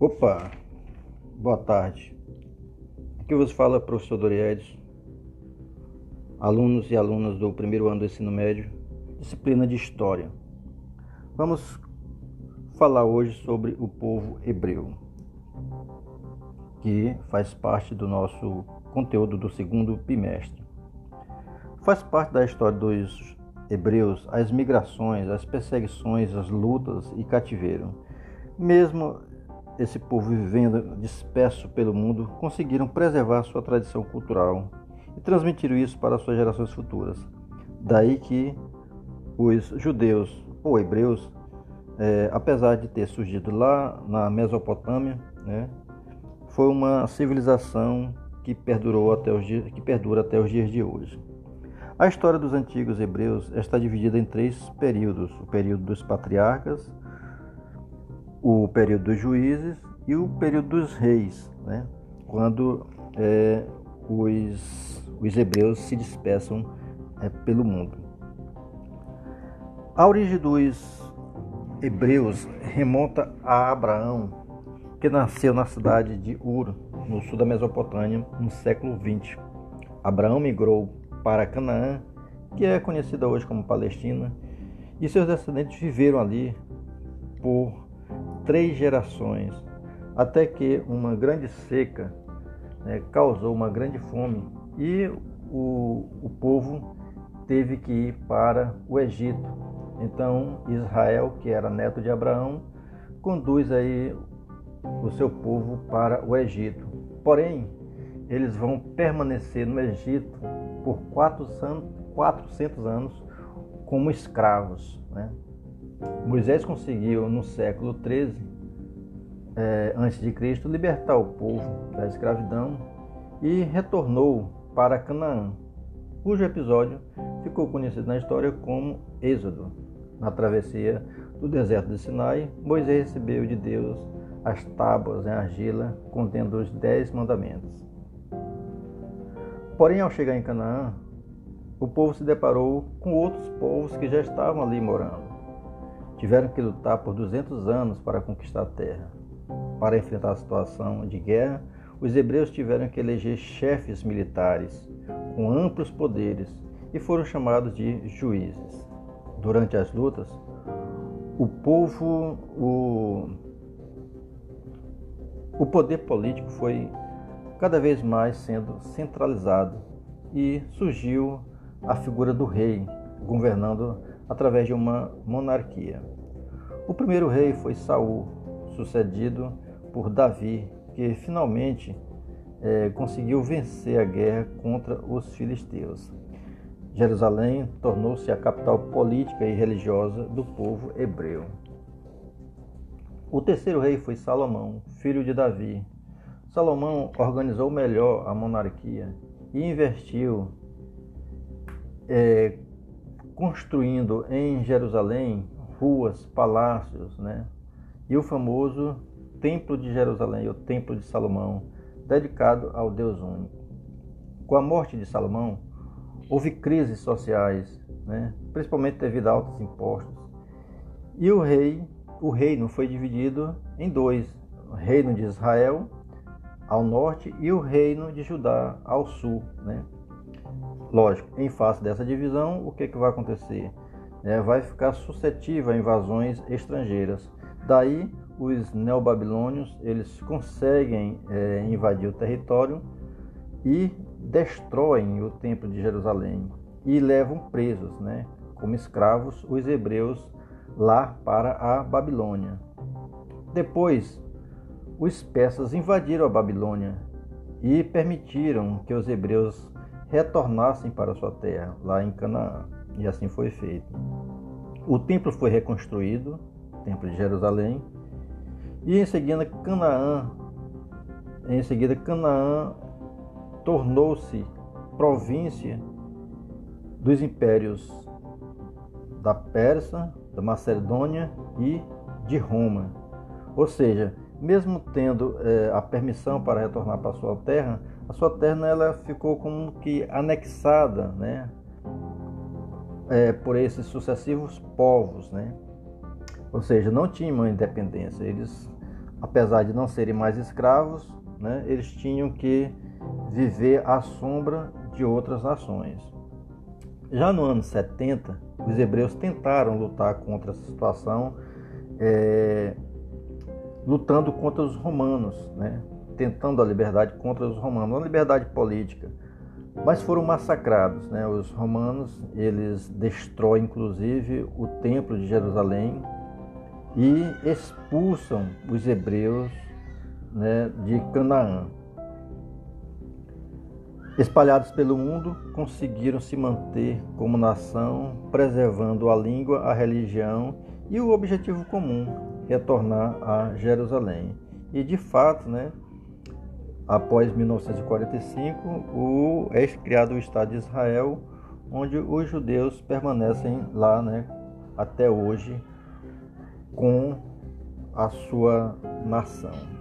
Opa, boa tarde. Aqui vos fala professor Doriedes, alunos e alunas do primeiro ano do ensino médio, disciplina de História. Vamos falar hoje sobre o povo hebreu, que faz parte do nosso conteúdo do segundo bimestre. Faz parte da história dos hebreus as migrações, as perseguições, as lutas e cativeiro. Mesmo esse povo vivendo disperso pelo mundo, conseguiram preservar sua tradição cultural e transmitiram isso para suas gerações futuras. Daí que os judeus ou hebreus, é, apesar de ter surgido lá na Mesopotâmia, né, foi uma civilização que perdurou até os dias, que perdura até os dias de hoje. A história dos antigos hebreus está dividida em três períodos: o período dos patriarcas, o período dos juízes e o período dos reis, né? quando é, os, os hebreus se dispersam é, pelo mundo. A origem dos hebreus remonta a Abraão, que nasceu na cidade de Ur, no sul da Mesopotâmia, no século XX. Abraão migrou para Canaã, que é conhecida hoje como Palestina, e seus descendentes viveram ali por três gerações, até que uma grande seca né, causou uma grande fome e o, o povo teve que ir para o Egito. Então Israel, que era neto de Abraão, conduz aí o seu povo para o Egito. Porém, eles vão permanecer no Egito por 400 anos como escravos. Né? Moisés conseguiu no século 13 é, Cristo libertar o povo da escravidão e retornou para Canaã, cujo episódio ficou conhecido na história como Êxodo. Na travessia do deserto de Sinai, Moisés recebeu de Deus as tábuas em argila contendo os dez mandamentos. Porém, ao chegar em Canaã, o povo se deparou com outros povos que já estavam ali morando tiveram que lutar por 200 anos para conquistar a terra. Para enfrentar a situação de guerra, os hebreus tiveram que eleger chefes militares com amplos poderes e foram chamados de juízes. Durante as lutas, o povo, o, o poder político foi cada vez mais sendo centralizado e surgiu a figura do rei governando através de uma monarquia. O primeiro rei foi Saul, sucedido por Davi, que finalmente é, conseguiu vencer a guerra contra os filisteus. Jerusalém tornou-se a capital política e religiosa do povo hebreu. O terceiro rei foi Salomão, filho de Davi. Salomão organizou melhor a monarquia e investiu é, construindo em Jerusalém ruas, palácios, né? E o famoso Templo de Jerusalém, o Templo de Salomão, dedicado ao Deus único. Com a morte de Salomão, houve crises sociais, né? principalmente devido a altos impostos. E o rei, o reino foi dividido em dois: o reino de Israel ao norte e o reino de Judá ao sul, né? Lógico, em face dessa divisão, o que, que vai acontecer? É, vai ficar suscetível a invasões estrangeiras. Daí, os neobabilônios eles conseguem é, invadir o território e destroem o templo de Jerusalém e levam presos, né, como escravos, os hebreus lá para a Babilônia. Depois, os persas invadiram a Babilônia e permitiram que os hebreus retornassem para sua terra, lá em Canaã. E assim foi feito. O templo foi reconstruído, o templo de Jerusalém, e em seguida Canaã, em seguida Canaã tornou-se província dos impérios da Pérsia, da Macedônia e de Roma. Ou seja, mesmo tendo é, a permissão para retornar para sua terra, a sua terra ela ficou como que anexada, né, é, por esses sucessivos povos, né? Ou seja, não tinham independência, eles apesar de não serem mais escravos, né, eles tinham que viver à sombra de outras nações. Já no ano 70, os hebreus tentaram lutar contra essa situação, é, lutando contra os romanos, né, tentando a liberdade contra os romanos, uma liberdade política, mas foram massacrados. Né? Os romanos eles destroem inclusive o templo de Jerusalém e expulsam os hebreus né, de Canaã. Espalhados pelo mundo, conseguiram se manter como nação, preservando a língua, a religião e o objetivo comum, retornar a Jerusalém. E de fato, né, após 1945, o, é criado o Estado de Israel, onde os judeus permanecem lá né, até hoje com a sua nação.